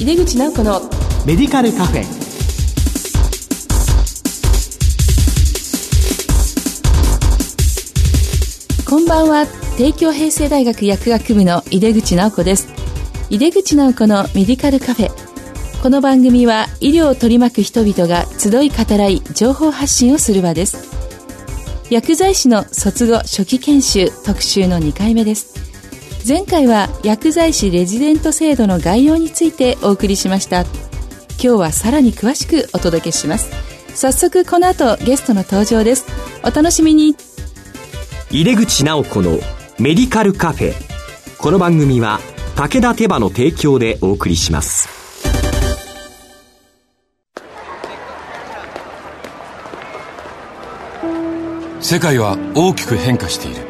井出口直子のメディカルカフェ。こんばんは。帝京平成大学薬学部の井出口直子です。井出口直子のメディカルカフェ。この番組は医療を取り巻く人々が集い語らい情報発信をする場です。薬剤師の卒後初期研修特集の2回目です前回は薬剤師レジデント制度の概要についてお送りしました。今日はさらに詳しくお届けします。早速この後ゲストの登場です。お楽しみに。入れ口直子のメディカルカフェ。この番組は武田手羽の提供でお送りします。世界は大きく変化している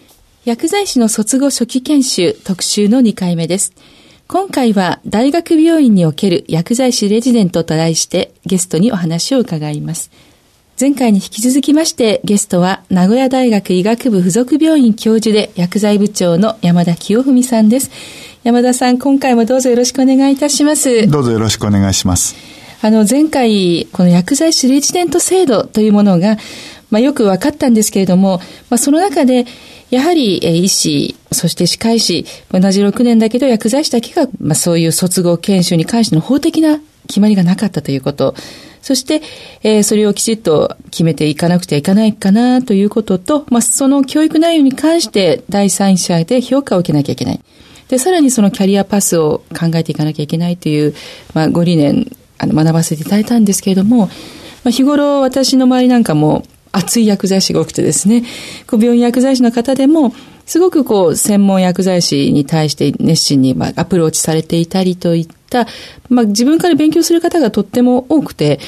薬剤師の卒後初期研修特集の2回目です。今回は大学病院における薬剤師レジデントと題してゲストにお話を伺います。前回に引き続きましてゲストは名古屋大学医学部附属病院教授で薬剤部長の山田清文さんです。山田さん、今回もどうぞよろしくお願いいたします。どうぞよろしくお願いします。あの、前回、この薬剤師レジデント制度というものが、まあ、よく分かったんですけれども、まあ、その中で、やはり、え医師、そして歯科医師、同じ6年だけど薬剤師だけが、まあ、そういう卒業研修に関しての法的な決まりがなかったということ。そして、えー、それをきちっと決めていかなくてはいけないかなということと、まあ、その教育内容に関して第三者で評価を受けなきゃいけない。で、さらにそのキャリアパスを考えていかなきゃいけないという、まあ、ご理念あの学ばせていただいたんですけれども、まあ、日頃私の周りなんかも熱い薬剤師が多くてですね、こう病院薬剤師の方でも、すごくこう、専門薬剤師に対して熱心にまあアプローチされていたりといった、まあ自分から勉強する方がとっても多くて、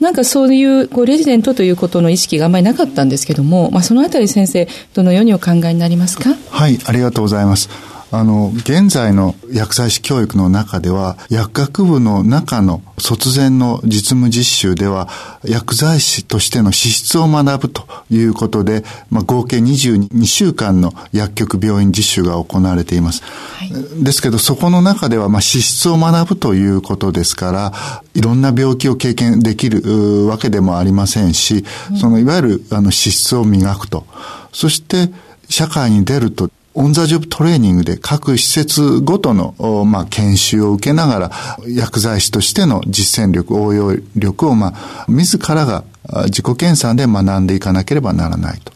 なんかそういうこうレジデントということの意識があんまりなかったんですけども、まあそのあたり先生、どのようにお考えになりますか？はい、ありがとうございます。あの、現在の薬剤師教育の中では、薬学部の中の卒前の実務実習では、薬剤師としての資質を学ぶということで、まあ、合計22週間の薬局病院実習が行われています。はい、ですけど、そこの中では、まあ、資質を学ぶということですから、いろんな病気を経験できるわけでもありませんし、そのいわゆるあの資質を磨くと。そして、社会に出るとオンザジョブトレーニングで各施設ごとの、まあ、研修を受けながら、薬剤師としての実践力、応用力を、まあ、自らが自己研鑽で学んでいかなければならないと。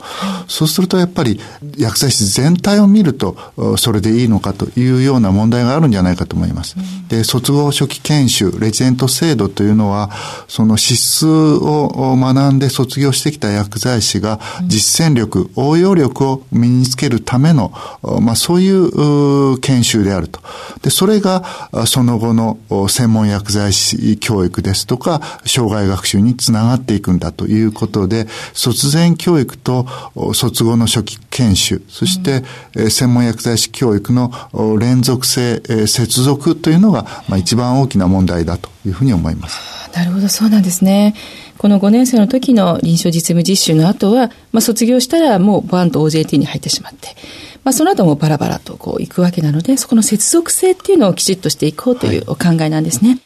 そうするとやっぱり薬剤師全体を見るとそれでいいのかというような問題があるんじゃないかと思います。で、卒業初期研修、レジデント制度というのは、その資質を学んで卒業してきた薬剤師が実践力、応用力を身につけるための、まあそういう研修であると。で、それがその後の専門薬剤師教育ですとか、障害学習につながっていくんだということで、卒前教育と卒後の初期研修、そして、うん、専門薬剤師教育の連続性、接続というのが、まあ、一番大きな問題だというふうに思います。なるほど、そうなんですね。この5年生の時の臨床実務実習の後は、まあ、卒業したらもうバンと OJT に入ってしまって、まあ、その後もバラバラとこう行くわけなので、そこの接続性っていうのをきちっとしていこうというお考えなんですね。はい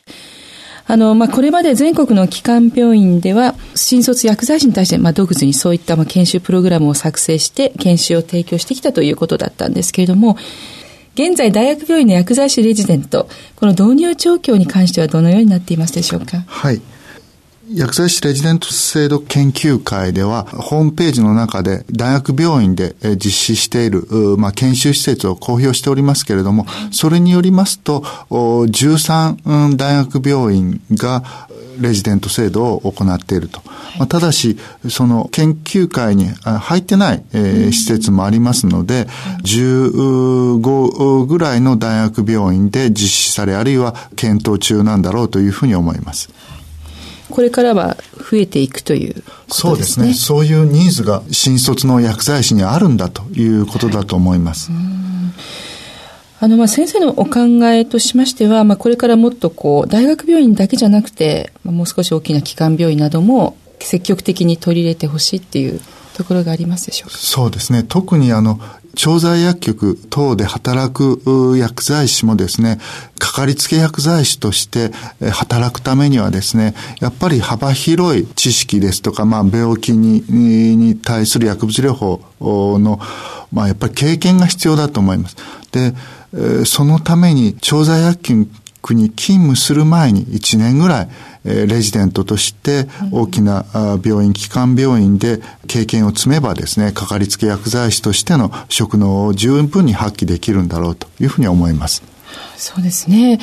あの、まあ、これまで全国の基幹病院では、新卒薬剤師に対して、まあ、独自にそういったまあ研修プログラムを作成して、研修を提供してきたということだったんですけれども、現在、大学病院の薬剤師レジデント、この導入状況に関してはどのようになっていますでしょうか？はい。薬剤師レジデント制度研究会では、ホームページの中で大学病院で実施している、まあ、研修施設を公表しておりますけれども、それによりますと、13大学病院がレジデント制度を行っていると。まあ、ただし、その研究会に入ってない、えー、施設もありますので、15ぐらいの大学病院で実施され、あるいは検討中なんだろうというふうに思います。これからは増えていくという、ね、そうですね。そういうニーズが新卒の薬剤師にあるんだということだと思います。はいあの、まあ、先生のお考えとしましては、まあ、これからもっとこう、大学病院だけじゃなくて、まあ、もう少し大きな基幹病院なども積極的に取り入れてほしいっていうところがありますでしょうか？そうですね。特にあの、調剤薬局等で働く薬剤師もですね、かかりつけ薬剤師として働くためにはですね、やっぱり幅広い知識ですとか、まあ病気にに対する薬物療法の、まあやっぱり経験が必要だと思います。で、そのために調剤薬局に勤務する前に1年ぐらいレジデントとして大きな病院、基幹病院で経験を積めばですね、かかりつけ薬剤師としての職能を十分に発揮できるんだろうというふうに思います。そうですね。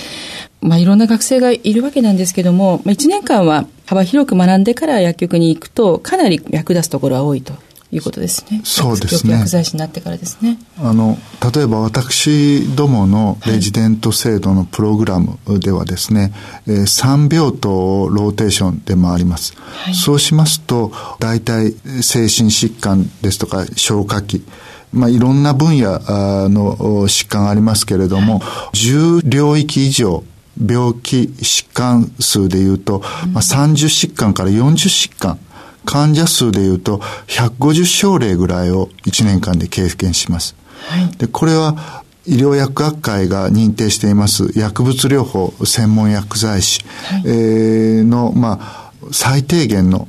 まあ、いろんな学生がいるわけなんですけども、まあ、1年間は幅広く学んでから薬局に行くと、かなり役立つところは多いということですね。そうですね。薬剤師になってからですね。あの、例えば私どものレジデント制度のプログラムではですね、はい、3病棟をローテーションで回ります。はい、そうしますと、大体精神疾患ですとか消化器、まあ、いろんな分野の疾患がありますけれども、はい、10領域以上病気疾患数でいうと、まあ、30疾患から40疾患、患者数でいうと150症例ぐらいを1年間で経験します。はい、でこれは医療薬学会が認定しています薬物療法専門薬剤師、はい、えー、の、まあ、最低限の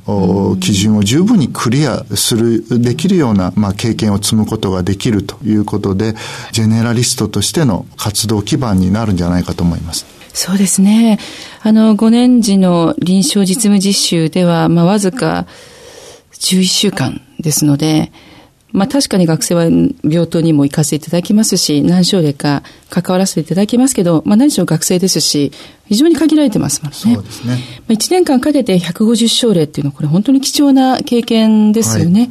基準を十分にクリアする、できるような、まあ、経験を積むことができるということで、ジェネラリストとしての活動基盤になるんじゃないかと思います。そうですね。あの、5年時の臨床実務実習では、まあ、わずか11週間ですので、まあ確かに学生は病棟にも行かせていただきますし、何症例か関わらせていただきますけど、まあ何しろ学生ですし、非常に限られてますもんね。そうですね。まあ1年間かけて150症例っていうのはこれ本当に貴重な経験ですよね。はい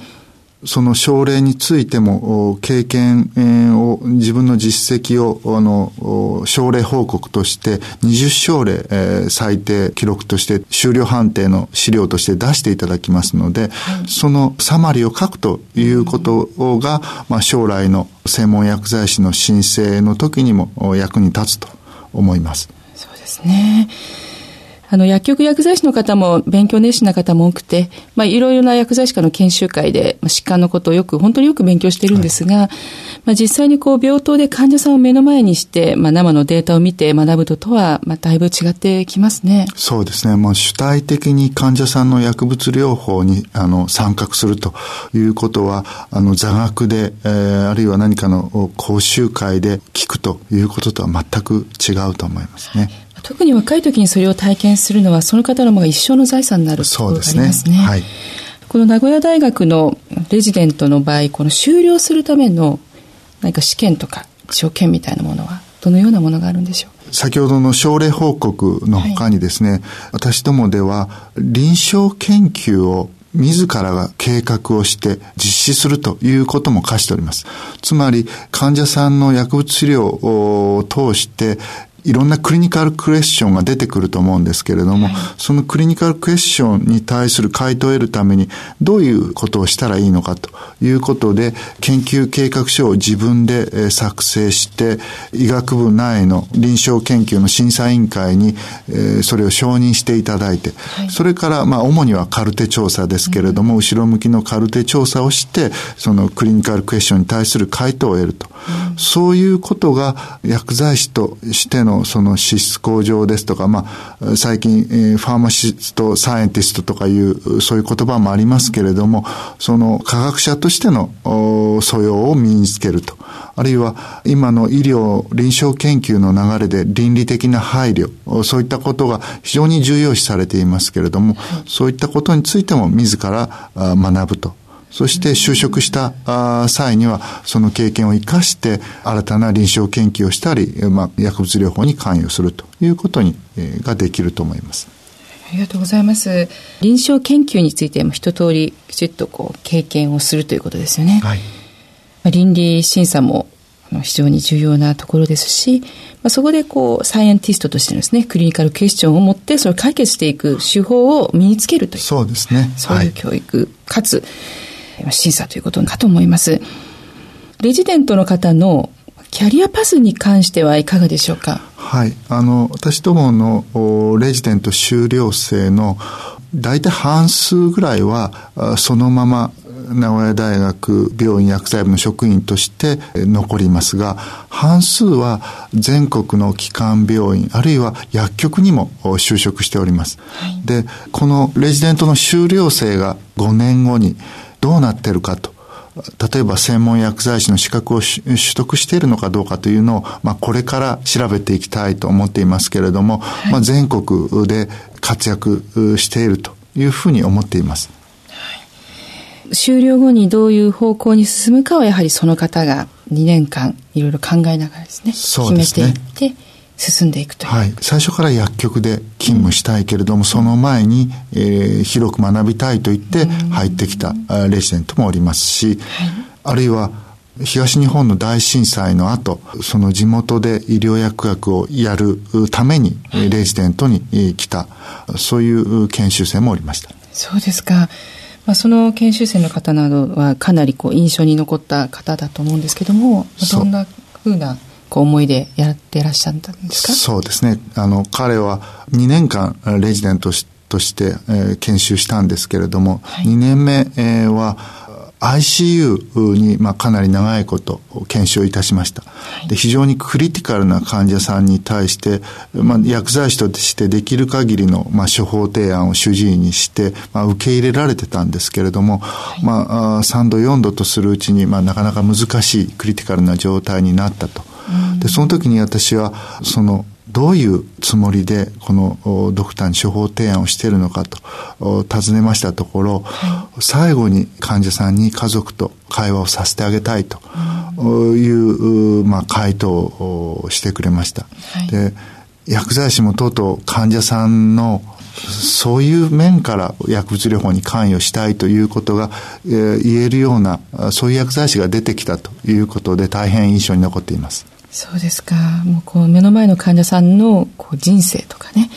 その症例についても、経験を、自分の実績を、あの、症例報告として、20症例、えー、最低記録として、終了判定の資料として出していただきますので、はい、そのサマリーを書くということが、まあ、将来の専門薬剤師の申請の時にも役に立つと思います。そうですね。あの、薬局薬剤師の方も勉強熱心な方も多くて、まあ、いろいろな薬剤師科の研修会で、まあ、疾患のことをよく、本当によく勉強しているんですが、はい、まあ、実際にこう、病棟で患者さんを目の前にして、まあ、生のデータを見て学ぶととは、まあ、だいぶ違ってきますね。そうですね。もう主体的に患者さんの薬物療法に、あの、参画するということは、あの、座学で、えー、あるいは何かの講習会で聞くということとは全く違うと思いますね。特に若い時にそれを体験するのは、その方の一生の財産になるところがありますね。すねはい、この名古屋大学のレジデントの場合、この修了するための何か試験とか条件みたいなものは、どのようなものがあるんでしょう？先ほどの症例報告の他にですね、はい、私どもでは臨床研究を自らが計画をして実施するということも課しております。つまり、患者さんの薬物治療を通していろんなクリニカルクエスチョンが出てくると思うんですけれども、はい、そのクリニカルクエスチョンに対する回答を得るために、どういうことをしたらいいのかということで、研究計画書を自分で作成して、医学部内の臨床研究の審査委員会に、それを承認していただいて、はい、それから、まあ、主にはカルテ調査ですけれども、うん、後ろ向きのカルテ調査をして、そのクリニカルクエスチョンに対する回答を得ると。うん、そういうことが薬剤師としてののその資質向上ですとか、まあ、最近、えー、ファーマシスト、サイエンティストとかいう、そういう言葉もありますけれども、その科学者としての素養を身につけると。あるいは今の医療臨床研究の流れで倫理的な配慮、そういったことが非常に重要視されていますけれども、そういったことについても自ら学ぶと。そして就職した際には、その経験を生かして、新たな臨床研究をしたり、まあ、薬物療法に関与するということに、えー、ができると思います。ありがとうございます。臨床研究についても一通りきちっとこう経験をするということですよね。はい。まあ、倫理審査も非常に重要なところですし、まあ、そこでこう、サイエンティストとしてですね、クリニカルクエスチョンを持って、それを解決していく手法を身につけるという。そうですね。そういう教育、はい、かつ、審査ということかと思います。レジデントの方のキャリアパスに関してはいかがでしょうか？はい。あの、私どものレジデント修了生の大体半数ぐらいはそのまま名古屋大学病院薬剤部の職員として残りますが、半数は全国の基幹病院、あるいは薬局にも就職しております。はい、で、このレジデントの修了生が5年後にどうなってるかと。例えば専門薬剤師の資格を取得しているのかどうかというのを、まあ、これから調べていきたいと思っていますけれども、はい、まあ、全国で活躍しているというふうに思っています。終了後にどういう方向に進むかはやはりその方が2年間いろいろ考えながらですね、そうですね決めていって進んでいくと。はい。最初から薬局で勤務したいけれども、うん、その前に、えー、広く学びたいと言って入ってきたレジデントもおりますし、はい、あるいは東日本の大震災の後、その地元で医療薬学をやるために、レジデントに来た、そういう研修生もおりました。そうですか。まあ、その研修生の方などはかなりこう印象に残った方だと思うんですけども、どんなふうなこう思いでやってらっしゃったんですか？そうですね。あの、彼は2年間レジデントとして、えー、研修したんですけれども、はい、2年目、えー、は ICU に、まあ、かなり長いこと検証いたしました。で非常にクリティカルな患者さんに対して、まあ、薬剤師としてできる限りの、まあ、処方提案を主治医にして、まあ、受け入れられてたんですけれども、はい、まあ、3度4度とするうちに、まあ、なかなか難しいクリティカルな状態になったと。でその時に私はそのどういうつもりでこのドクターに処方提案をしているのかと尋ねましたところ、はい、最後に患者さんに家族と会話をさせてあげたいという、まあ、回答をしてくれました。はい、で薬剤師もとうとう患者さんのそういう面から薬物療法に関与したいということが、えー、言えるようなそういう薬剤師が出てきたということで大変印象に残っています。そうですか。もうこう目の前の患者さんのこう人生とかね、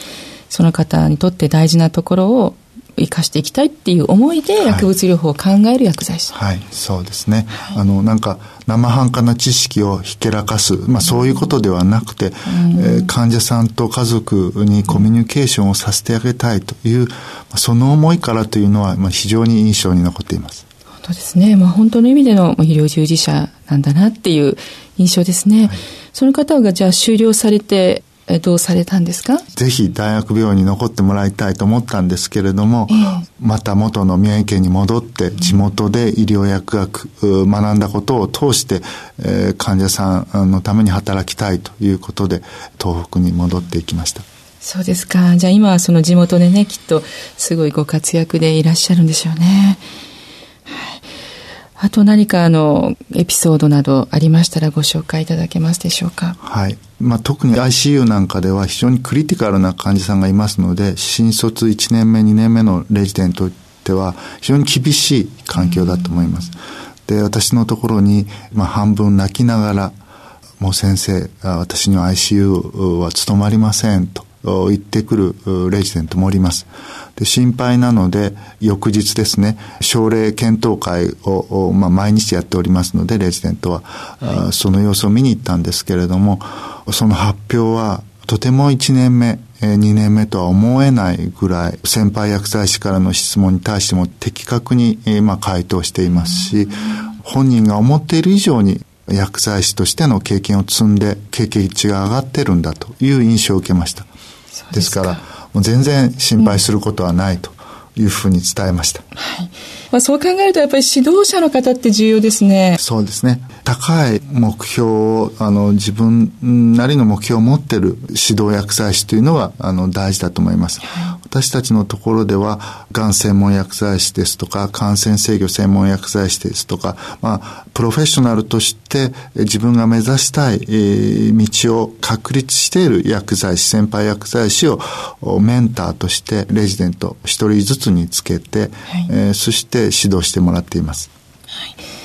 その方にとって大事なところを生かしていきたいっていう思いで薬物療法を考える薬剤師。はい、はい、そうですね。はい、あの、なんか生半可な知識をひけらかす、まあそういうことではなくて、うん、えー、患者さんと家族にコミュニケーションをさせてあげたいという、その思いからというのは、まあ、非常に印象に残っています。本当ですね。まあ本当の意味での医療従事者なんだなっていう印象ですね。はい、その方がじゃあ終了されて、どうされたんですか？ぜひ大学病院に残ってもらいたいと思ったんですけれども、えー、また元の宮城県に戻って地元で医療薬学学んだことを通して、えー、患者さんのために働きたいということで東北に戻っていきました。そうですか。じゃあ今はその地元でね、きっとすごいご活躍でいらっしゃるんでしょうね。あと何かあの、エピソードなどありましたらご紹介いただけますでしょうか？はい。まあ、特に ICU なんかでは非常にクリティカルな患者さんがいますので、新卒1年目、2年目のレジデントでは非常に厳しい環境だと思います。で、私のところに、まあ、半分泣きながら、もう先生、私には ICU は務まりませんと言ってくるレジデントもおります。で心配なので、翌日ですね、症例検討会を、まあ、毎日やっておりますので、レジデントは、はい、その様子を見に行ったんですけれども、その発表は、とても1年目、2年目とは思えないぐらい、先輩薬剤師からの質問に対しても的確に、まあ、回答していますし、本人が思っている以上に薬剤師としての経験を積んで経験値が上がってるんだという印象を受けました。ですから、もう全然心配することはないというふうに伝えました。はい。まあ、そう考えるとやっぱり指導者の方って重要ですね。そうですね。高い目標を、あの、自分なりの目標を持ってる指導薬剤師というのは、あの、大事だと思います。はい、私たちのところでは、がん専門薬剤師ですとか、感染制御専門薬剤師ですとか、まあ、プロフェッショナルとして自分が目指したい、えー、道を確立している薬剤師、先輩薬剤師をメンターとしてレジデント一人ずつにつけて、はい、えー、そして指導してもらっています。はい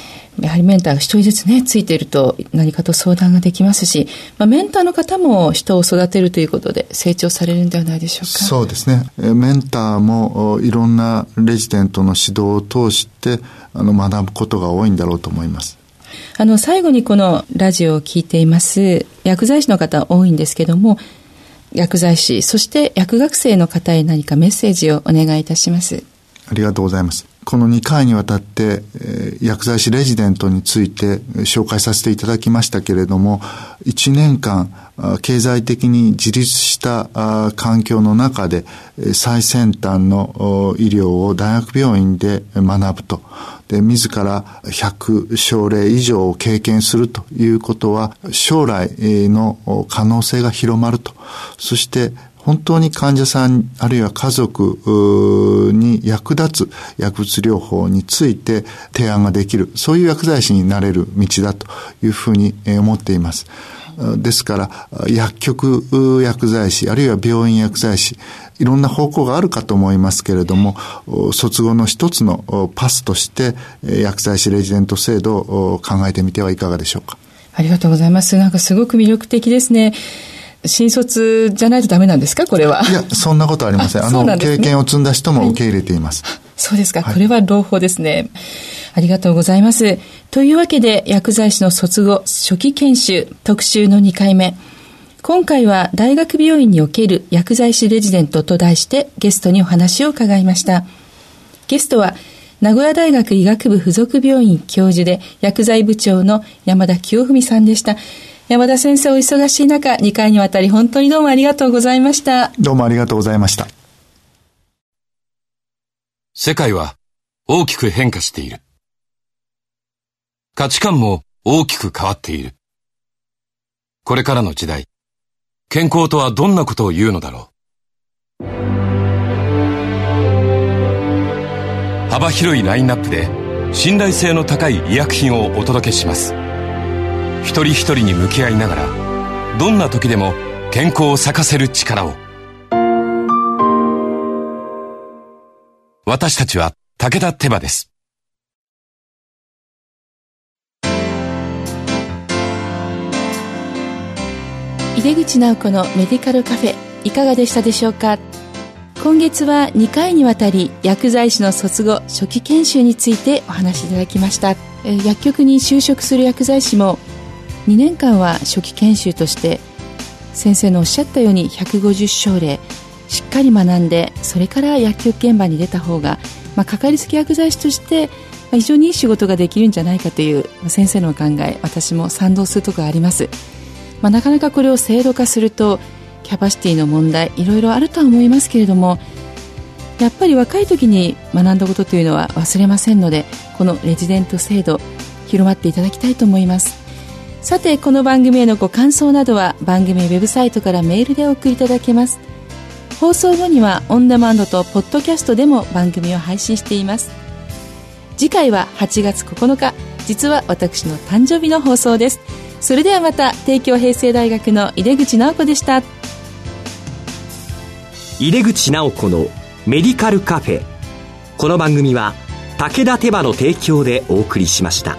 やはりメンターが一人ずつね、ついていると何かと相談ができますし、まあ、メンターの方も人を育てるということで成長されるんではないでしょうか。そうですね。メンターもいろんなレジデントの指導を通してあの学ぶことが多いんだろうと思います。あの、最後にこのラジオを聞いています薬剤師の方多いんですけども、薬剤師、そして薬学生の方へ何かメッセージをお願いいたします。ありがとうございます。この2回にわたって、薬剤師レジデントについて紹介させていただきましたけれども、1年間、経済的に自立した環境の中で最先端の医療を大学病院で学ぶと。で、自ら100症例以上を経験するということは、将来の可能性が広まると。そして本当に患者さんあるいは家族に役立つ薬物療法について提案ができる、そういう薬剤師になれる道だというふうに思っています。ですから、薬局薬剤師、あるいは病院薬剤師、いろんな方向があるかと思いますけれども、卒後の一つのパスとして、薬剤師レジデント制度を考えてみてはいかがでしょうか。ありがとうございます。なんかすごく魅力的ですね。新卒じゃないとダメなんですか？これは。いや、そんなことありません。あの、ね、経験を積んだ人も受け入れています。はい、そうですか。これは朗報ですね。ありがとうございます。というわけで、薬剤師の卒後初期研修特集の2回目。今回は大学病院における薬剤師レジデントと題してゲストにお話を伺いました。ゲストは名古屋大学医学部附属病院教授で薬剤部長の山田清文さんでした。山田先生お忙しい中、2回にわたり本当にどうもありがとうございました。どうもありがとうございました。世界は大きく変化している。価値観も大きく変わっている。これからの時代、健康とはどんなことを言うのだろう。幅広いラインナップで信頼性の高い医薬品をお届けします。一人一人に向き合いながらどんな時でも健康を咲かせる力を。私たちは武田手羽です。井出口直子のメディカルカフェいかがでしたでしょうか？今月は2回にわたり薬剤師の卒後初期研修についてお話しいただきました。薬局に就職する薬剤師も2年間は初期研修として先生のおっしゃったように150症例しっかり学んでそれから薬局現場に出た方が、まあ、かかりつけ薬剤師として非常にいい仕事ができるんじゃないかという先生のお考え私も賛同するところがあります、まあ、なかなかこれを制度化するとキャパシティの問題いろいろあるとは思いますけれどもやっぱり若い時に学んだことというのは忘れませんのでこのレジデント制度広まっていただきたいと思います。さてこの番組へのご感想などは番組ウェブサイトからメールでお送りいただけます。放送後にはオンデマンドとポッドキャストでも番組を配信しています。次回は8月9日。実は私の誕生日の放送です。それではまた帝京平成大学の井出口直子でした。井出口直子のメディカルカフェ。この番組は武田手羽の提供でお送りしました。